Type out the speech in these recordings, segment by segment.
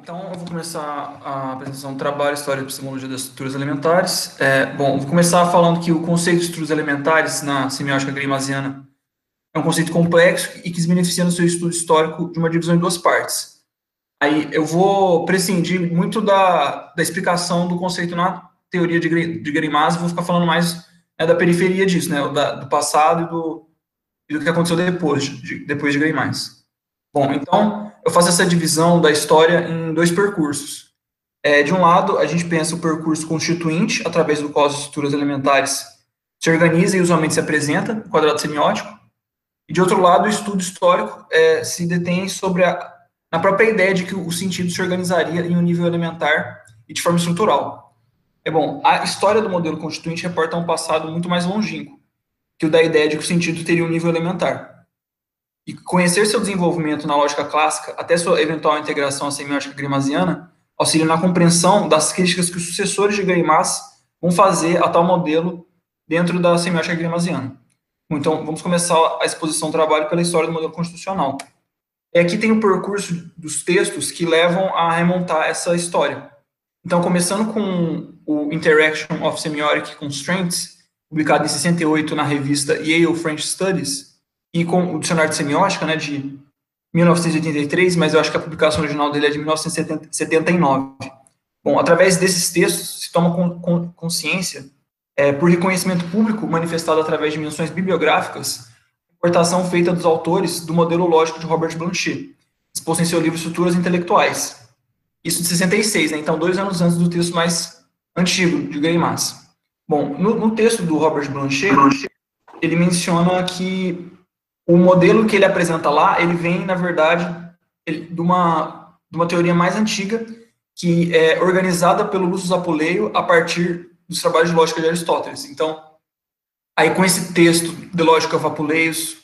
então eu vou começar a apresentação do trabalho História e Epistemologia das Estruturas Elementares. É, bom, vou começar falando que o conceito de estruturas elementares na semiótica grimasiana é um conceito complexo e que se beneficia no seu estudo histórico de uma divisão em duas partes. Aí eu vou prescindir muito da, da explicação do conceito na teoria de, de Grimaz vou ficar falando mais né, da periferia disso, né, da, do passado e do, e do que aconteceu depois de, depois de Grimaz. Bom, então eu faço essa divisão da história em dois percursos. É, de um lado, a gente pensa o percurso constituinte, através do qual as estruturas elementares se organizam e usualmente se apresenta, no quadrado semiótico, e de outro lado, o estudo histórico é, se detém sobre a, a própria ideia de que o sentido se organizaria em um nível elementar e de forma estrutural. É bom, a história do modelo constituinte reporta um passado muito mais longínquo que o da ideia de que o sentido teria um nível elementar. E conhecer seu desenvolvimento na lógica clássica, até sua eventual integração à semiótica grimasiana, auxilia na compreensão das críticas que os sucessores de Greimas vão fazer a tal modelo dentro da semiótica grimasiana. Então, vamos começar a exposição do trabalho pela história do modelo constitucional. E aqui tem o percurso dos textos que levam a remontar essa história. Então, começando com o Interaction of Semiotic Constraints, publicado em 68 na revista Yale French Studies, e com o dicionário de semiótica, né, de 1983, mas eu acho que a publicação original dele é de 1979. Bom, através desses textos se toma consciência é, por reconhecimento público manifestado através de menções bibliográficas, importação feita dos autores do modelo lógico de Robert Blanchet, exposto em seu livro Estruturas Intelectuais. Isso de 66, né? então dois anos antes do texto mais antigo, de Greimas. Bom, no, no texto do Robert Blanchet, ele menciona que o modelo que ele apresenta lá, ele vem, na verdade, ele, de, uma, de uma teoria mais antiga, que é organizada pelo Lúcio Apuleio a partir dos trabalhos de lógica de Aristóteles. Então, aí com esse texto de Lógica of Apuleius,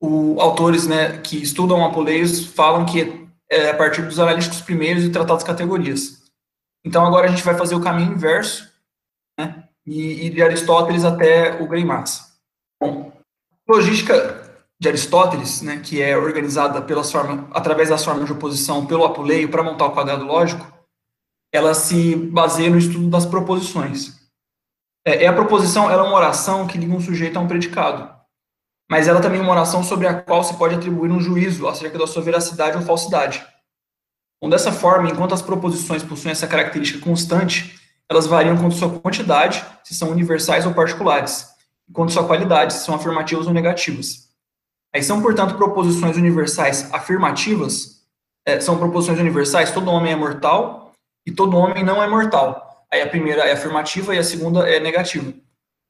o, autores né, que estudam Apuleius falam que é a partir dos analíticos primeiros e tratados categorias. Então, agora a gente vai fazer o caminho inverso, né, e, e de Aristóteles até o Greimas. Bom, logística de Aristóteles, né, que é organizada pelas formas, através das formas de oposição pelo Apuleio para montar o quadrado lógico, ela se baseia no estudo das proposições. É, a proposição, ela é uma oração que liga um sujeito a um predicado. Mas ela também é uma oração sobre a qual se pode atribuir um juízo acerca da sua veracidade ou falsidade. Então, dessa forma, enquanto as proposições possuem essa característica constante, elas variam quanto à sua quantidade, se são universais ou particulares, e quanto à sua qualidade, se são afirmativas ou negativas. Aí são, portanto, proposições universais afirmativas, é, são proposições universais, todo homem é mortal e todo homem não é mortal. Aí a primeira é afirmativa e a segunda é negativa.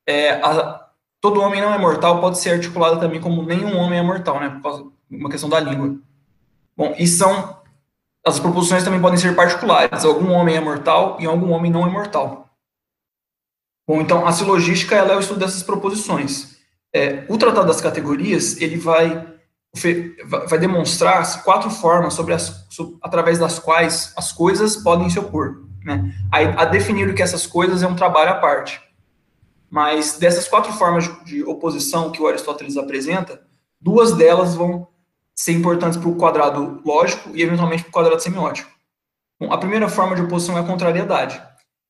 É, a, todo homem não é mortal pode ser articulada também como nenhum homem é mortal, né? Por causa uma questão da língua. Bom, e são. As proposições também podem ser particulares. Algum homem é mortal e algum homem não é mortal. Bom, então a silogística ela é o estudo dessas proposições. É, o Tratado das Categorias ele vai vai demonstrar quatro formas sobre as, sobre, através das quais as coisas podem se opor. Né? A, a definir o que essas coisas é um trabalho à parte. Mas dessas quatro formas de oposição que o Aristóteles apresenta, duas delas vão ser importantes para o quadrado lógico e eventualmente para o quadrado semiótico. Bom, a primeira forma de oposição é a contrariedade.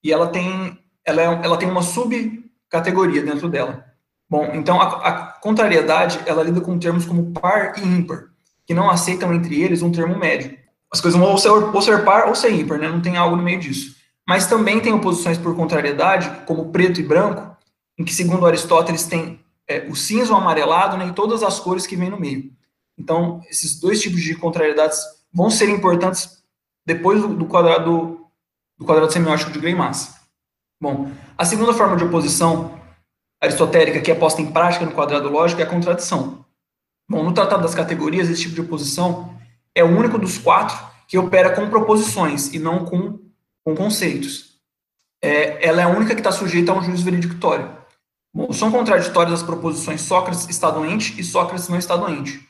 E ela tem, ela, é, ela tem uma subcategoria dentro dela. Bom, então a, a contrariedade, ela lida com termos como par e ímpar, que não aceitam entre eles um termo médio as coisas vão ou ser, ou ser par ou ser ímpar, né? não tem algo no meio disso. Mas também tem oposições por contrariedade, como preto e branco, em que, segundo Aristóteles, tem é, o cinza, o amarelado né, e todas as cores que vêm no meio. Então, esses dois tipos de contrariedades vão ser importantes depois do, do quadrado do quadrado semiótico de Gray-Massa. Bom, a segunda forma de oposição aristotélica que é posta em prática no quadrado lógico é a contradição. Bom, no Tratado das Categorias, esse tipo de oposição é o único dos quatro que opera com proposições e não com, com conceitos. É, ela é a única que está sujeita a um juízo veredictório. Bom, são contraditórias as proposições Sócrates está doente e Sócrates não está doente.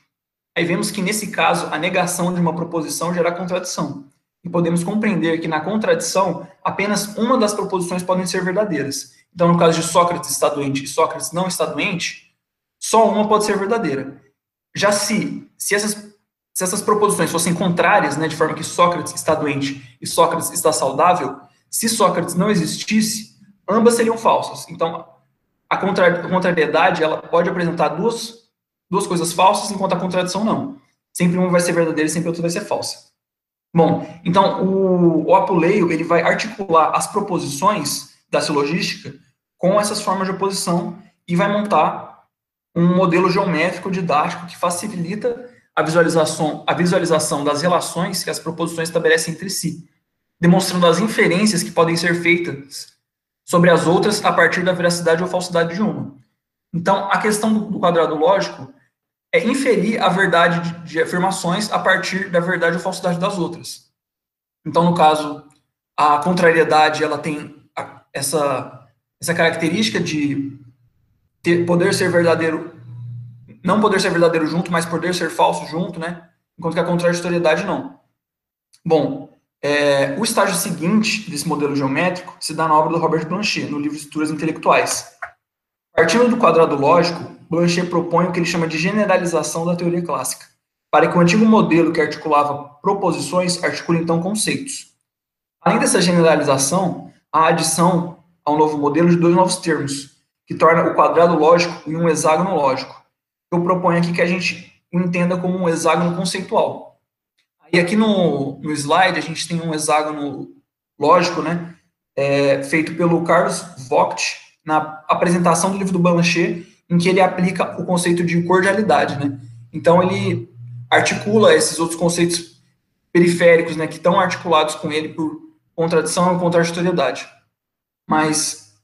Aí vemos que, nesse caso, a negação de uma proposição gera contradição. E podemos compreender que, na contradição, apenas uma das proposições podem ser verdadeiras. Então, no caso de Sócrates está doente e Sócrates não está doente, só uma pode ser verdadeira. Já se, se essas se essas proposições fossem contrárias, né, de forma que Sócrates está doente e Sócrates está saudável, se Sócrates não existisse, ambas seriam falsas. Então, a contrariedade ela pode apresentar duas, duas coisas falsas, enquanto a contradição não. Sempre uma vai ser verdadeira e sempre outra vai ser falsa. Bom, então o, o apuleio ele vai articular as proposições da silogística com essas formas de oposição e vai montar um modelo geométrico didático que facilita a visualização, a visualização das relações que as proposições estabelecem entre si, demonstrando as inferências que podem ser feitas sobre as outras a partir da veracidade ou falsidade de uma. Então, a questão do, do quadrado lógico é inferir a verdade de, de, afirmações a partir da verdade ou falsidade das outras. Então, no caso, a contrariedade ela tem essa, essa característica de ter, poder ser verdadeiro, não poder ser verdadeiro junto, mas poder ser falso junto, né? Enquanto que a contraditoriedade não. Bom, é, o estágio seguinte desse modelo geométrico se dá na obra do Robert Blanchet, no livro Estruturas Intelectuais. Partindo do quadrado lógico, Blanchet propõe o que ele chama de generalização da teoria clássica, para que o antigo modelo que articulava proposições articule então conceitos. Além dessa generalização, a adição ao novo modelo de dois novos termos, que torna o quadrado lógico em um hexágono lógico. Eu proponho aqui que a gente entenda como um hexágono conceitual. E aqui no, no slide a gente tem um hexágono lógico, né, é, feito pelo Carlos Vogt na apresentação do livro do Blanchet em que ele aplica o conceito de cordialidade, né? Então ele articula esses outros conceitos periféricos, né, que estão articulados com ele por contradição e contraditoriedade. Mas,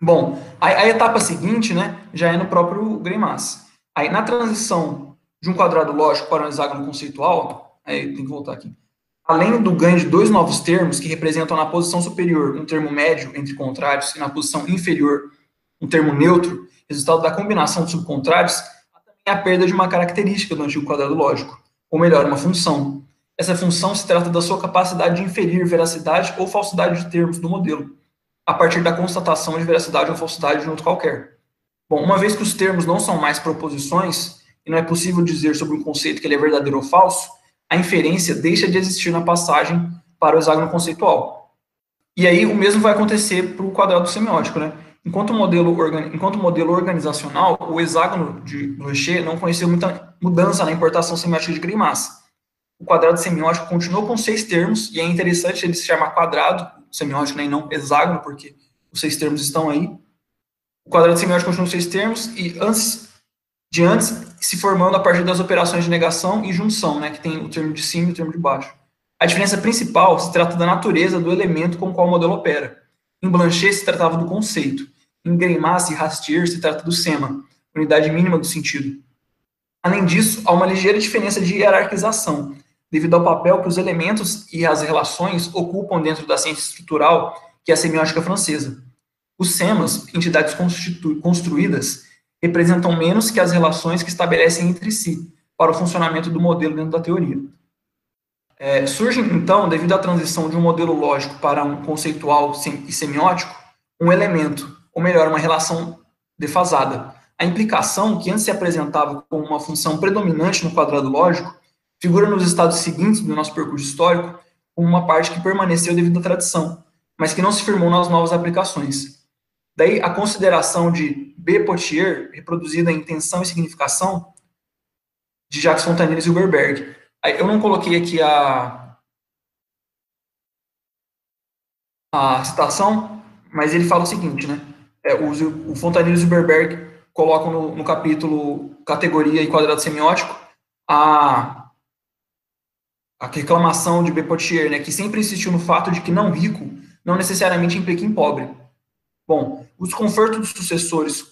bom, a, a, etapa seguinte, né, já é no próprio Greimas. Aí, na transição de um quadrado lógico para um hexágono conceitual, aí tem que voltar aqui, além do ganho de dois novos termos que representam na posição superior um termo médio entre contrários e na posição inferior um termo neutro, resultado da combinação de subcontrários, há também a perda de uma característica do antigo quadrado lógico, ou melhor, uma função. Essa função se trata da sua capacidade de inferir veracidade ou falsidade de termos do modelo, a partir da constatação de veracidade ou falsidade de um outro qualquer. Bom, uma vez que os termos não são mais proposições, e não é possível dizer sobre um conceito que ele é verdadeiro ou falso, a inferência deixa de existir na passagem para o hexágono conceitual. E aí o mesmo vai acontecer para o quadrado semiótico, né? Enquanto modelo, enquanto modelo organizacional, o hexágono de Rocher não conheceu muita mudança na importação semiótica de Greimas. O quadrado semiótico continuou com seis termos, e é interessante ele se chamar quadrado semiótico né, e não hexágono, porque os seis termos estão aí. O quadrado semiótico continua com seis termos, e antes de antes se formando a partir das operações de negação e junção, né, que tem o termo de cima e o termo de baixo. A diferença principal se trata da natureza do elemento com o qual o modelo opera. Em Blanchet se tratava do conceito. Em Greimas e Rastier se trata do sema, unidade mínima do sentido. Além disso, há uma ligeira diferença de hierarquização, devido ao papel que os elementos e as relações ocupam dentro da ciência estrutural, que é a semiótica francesa. Os semas, entidades construídas, representam menos que as relações que estabelecem entre si para o funcionamento do modelo dentro da teoria. É, surge, então, devido à transição de um modelo lógico para um conceitual e semiótico, um elemento, ou melhor, uma relação defasada. A implicação, que antes se apresentava como uma função predominante no quadrado lógico, figura nos estados seguintes do nosso percurso histórico como uma parte que permaneceu devido à tradição, mas que não se firmou nas novas aplicações. Daí a consideração de B. Potier, reproduzida em Intenção e Significação, de Jacques Fontaine e Hilberberg, eu não coloquei aqui a, a citação, mas ele fala o seguinte, né? É, o, o Fontanillo e o Zuberberg colocam no, no, capítulo categoria e quadrado semiótico a, a reclamação de Bepotier, né, que sempre insistiu no fato de que não rico não necessariamente implica em pobre. Bom, o desconforto dos sucessores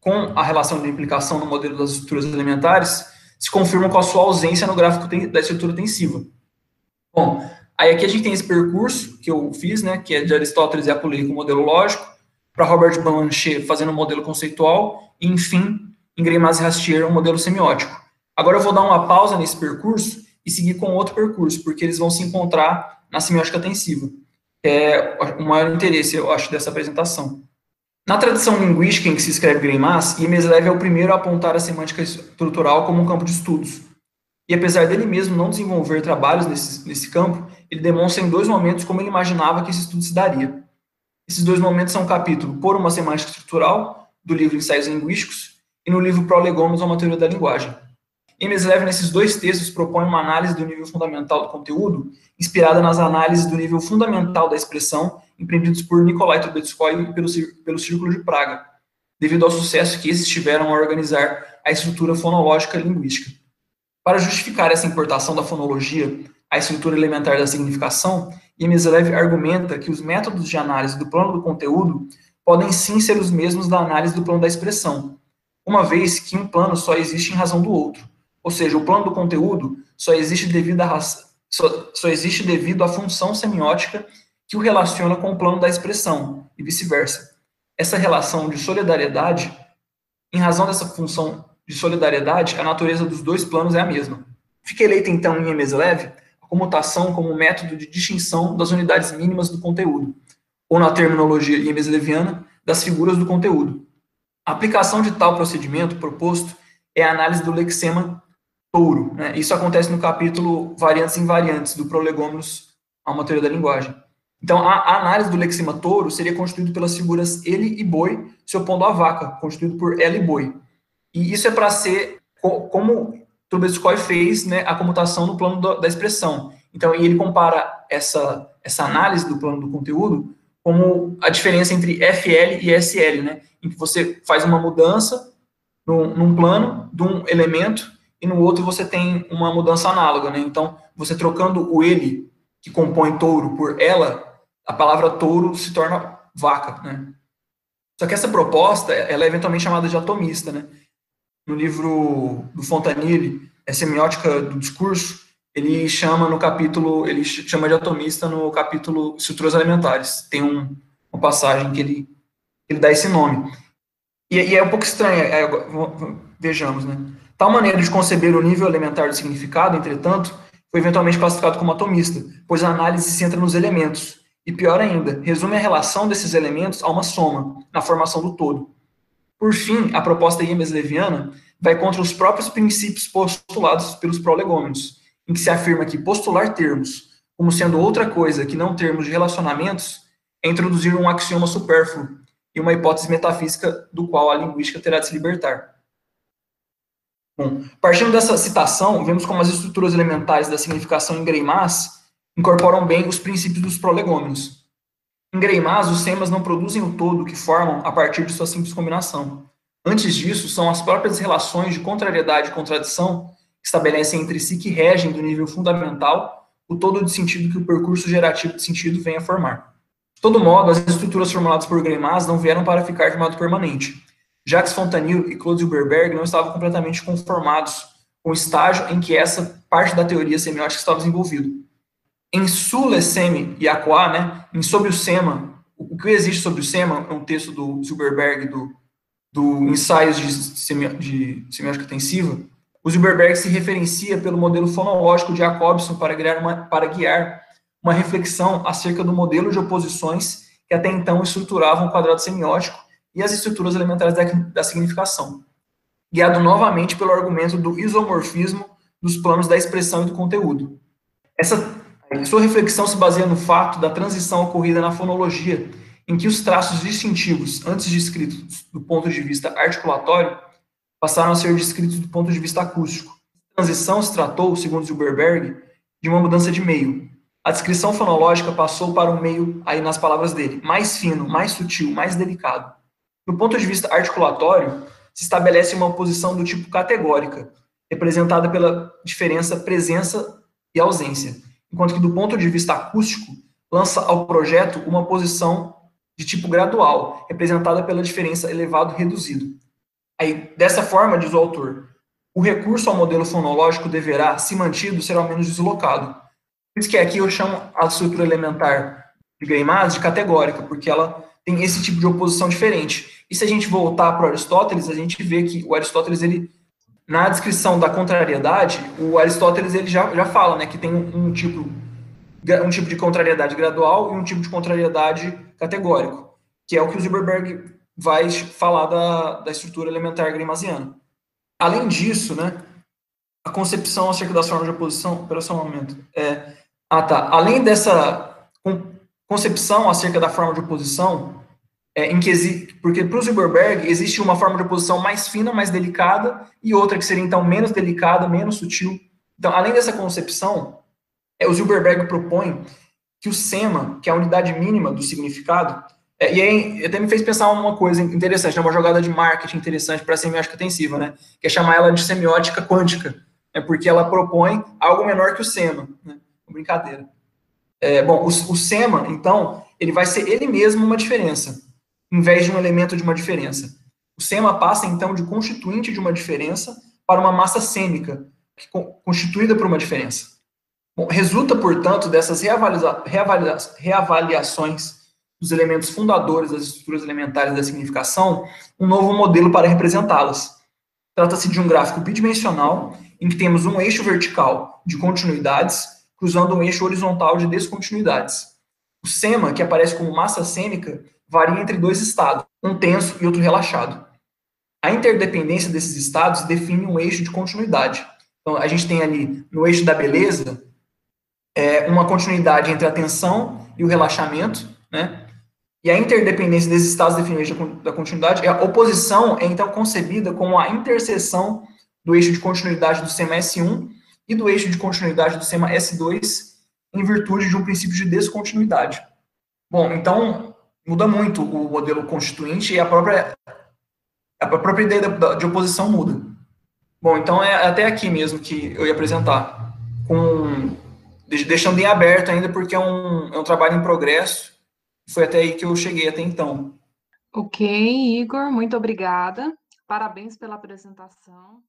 com a relação de implicação no modelo das estruturas elementares se confirma com a sua ausência no gráfico da estrutura tensiva. Bom, aí aqui a gente tem esse percurso que eu fiz, né, que é de Aristóteles e Apulei com modelo lógico, para Robert Blanchet fazendo um modelo conceitual, e enfim, em Greimas Rastier um modelo semiótico. Agora eu vou dar uma pausa nesse percurso e seguir com outro percurso, porque eles vão se encontrar na semiótica tensiva. É o maior interesse, eu acho, dessa apresentação. Na tradição linguística em que se escreve Greimas, Imes é o primeiro a apontar a semântica estrutural como um campo de estudos. E apesar dele mesmo não desenvolver trabalhos nesse, nesse campo, ele demonstra em dois momentos como ele imaginava que esse estudo se daria. Esses dois momentos são o capítulo Por uma Semântica Estrutural, do livro Ensaios Linguísticos, e no livro Prolegômenos, uma Teoria da Linguagem. Emeslev, nesses dois textos, propõe uma análise do nível fundamental do conteúdo, inspirada nas análises do nível fundamental da expressão, empreendidos por Nikolai Trubetskoy pelo, pelo Círculo de Praga, devido ao sucesso que esses tiveram a organizar a estrutura fonológica linguística. Para justificar essa importação da fonologia à estrutura elementar da significação, Yemeslev argumenta que os métodos de análise do plano do conteúdo podem sim ser os mesmos da análise do plano da expressão, uma vez que um plano só existe em razão do outro. Ou seja, o plano do conteúdo só existe devido à, só, só existe devido à função semiótica que o relaciona com o plano da expressão, e vice-versa. Essa relação de solidariedade, em razão dessa função de solidariedade, a natureza dos dois planos é a mesma. Fica eleita, então, em Emeslev, a comutação como método de distinção das unidades mínimas do conteúdo, ou na terminologia emesleviana, das figuras do conteúdo. A aplicação de tal procedimento proposto é a análise do lexema touro. Né? Isso acontece no capítulo Variantes e Invariantes, do Prolegômenos a uma teoria da linguagem. Então, a, a análise do lexema touro seria constituído pelas figuras ele e boi, se opondo à vaca, constituído por ela e boi. E isso é para ser co como Trubetskoy fez né, a comutação no plano do, da expressão. Então, ele compara essa, essa análise do plano do conteúdo como a diferença entre FL e SL, né, em que você faz uma mudança num, num plano de um elemento e no outro você tem uma mudança análoga. Né? Então, você trocando o ele, que compõe touro, por ela, a palavra touro se torna vaca. Né? Só que essa proposta ela é eventualmente chamada de atomista, né? no livro do Fontanille, é Semiótica do Discurso, ele chama no capítulo, ele chama de atomista no capítulo Estruturas Alimentares. Tem um, uma passagem que ele, ele dá esse nome. E, e é um pouco estranho, é, vejamos, né? Tal maneira de conceber o nível elementar do significado, entretanto, foi eventualmente classificado como atomista, pois a análise se centra nos elementos, e pior ainda, resume a relação desses elementos a uma soma, na formação do todo. Por fim, a proposta Imes-Leviana vai contra os próprios princípios postulados pelos prolegômenos, em que se afirma que postular termos como sendo outra coisa que não termos de relacionamentos é introduzir um axioma supérfluo e uma hipótese metafísica do qual a linguística terá de se libertar. Bom, partindo dessa citação, vemos como as estruturas elementares da significação em Greimas incorporam bem os princípios dos prolegômenos, em Greimas, os semas não produzem o todo que formam a partir de sua simples combinação. Antes disso, são as próprias relações de contrariedade e contradição que estabelecem entre si que regem do nível fundamental o todo de sentido que o percurso gerativo de sentido vem a formar. De todo modo, as estruturas formuladas por Greimas não vieram para ficar de modo permanente. Jacques Fontanil e Claude Huberberg não estavam completamente conformados com o estágio em que essa parte da teoria semiótica estava desenvolvida em Sule Semi e Aqua, né, em Sobre o Sema, o que existe sobre o Sema é um texto do Zuberberg, do, do Ensaios de, semi, de Semiótica Intensiva. O Zuberberg se referencia pelo modelo fonológico de Jacobson para guiar, uma, para guiar uma reflexão acerca do modelo de oposições que até então estruturavam o quadrado semiótico e as estruturas elementares da, da significação, guiado novamente pelo argumento do isomorfismo dos planos da expressão e do conteúdo. Essa sua reflexão se baseia no fato da transição ocorrida na fonologia, em que os traços distintivos, antes descritos do ponto de vista articulatório, passaram a ser descritos do ponto de vista acústico. A transição se tratou, segundo Zilberberg, de uma mudança de meio. A descrição fonológica passou para um meio, aí nas palavras dele, mais fino, mais sutil, mais delicado. Do ponto de vista articulatório, se estabelece uma oposição do tipo categórica, representada pela diferença presença e ausência enquanto que do ponto de vista acústico, lança ao projeto uma posição de tipo gradual, representada pela diferença elevado-reduzido. Aí, dessa forma, diz o autor, o recurso ao modelo fonológico deverá, se mantido, ser ao menos deslocado. Por isso que aqui eu chamo a estrutura elementar de Greimas de categórica, porque ela tem esse tipo de oposição diferente. E se a gente voltar para Aristóteles, a gente vê que o Aristóteles ele na descrição da contrariedade, o Aristóteles ele já, já fala né, que tem um, um, tipo, um tipo de contrariedade gradual e um tipo de contrariedade categórico, que é o que o Zilberberg vai falar da, da estrutura elementar grimasiana. Além disso, né, a concepção acerca das formas de oposição, pera só um momento. É, ah, tá. Além dessa concepção acerca da forma de oposição, é, em que porque para o Zuckerberg existe uma forma de oposição mais fina, mais delicada, e outra que seria então menos delicada, menos sutil. Então, além dessa concepção, é, o Zuckerberg propõe que o SEMA, que é a unidade mínima do significado, é, e aí até me fez pensar uma coisa interessante, né, uma jogada de marketing interessante para a semiótica intensiva, né, que é chamar ela de semiótica quântica, é porque ela propõe algo menor que o SEMA, né, brincadeira. É, bom, o, o SEMA, então, ele vai ser ele mesmo uma diferença, em vez de um elemento de uma diferença. O SEMA passa, então, de constituinte de uma diferença para uma massa sêmica, constituída por uma diferença. Bom, resulta, portanto, dessas reavalia, reavalia, reavaliações dos elementos fundadores das estruturas elementares da significação, um novo modelo para representá-las. Trata-se de um gráfico bidimensional em que temos um eixo vertical de continuidades cruzando um eixo horizontal de descontinuidades. O SEMA, que aparece como massa sêmica, varia entre dois estados, um tenso e outro relaxado. A interdependência desses estados define um eixo de continuidade. Então, a gente tem ali, no eixo da beleza, é, uma continuidade entre a tensão e o relaxamento, né? E a interdependência desses estados define o eixo da continuidade. A oposição é, então, concebida como a interseção do eixo de continuidade do SEMA S1 e do eixo de continuidade do SEMA S2 em virtude de um princípio de descontinuidade. Bom, então muda muito o modelo constituinte e a própria a própria ideia de oposição muda. Bom, então é até aqui mesmo que eu ia apresentar, com deixando em aberto ainda porque é um, é um trabalho em progresso. Foi até aí que eu cheguei até então. Ok, Igor, muito obrigada. Parabéns pela apresentação.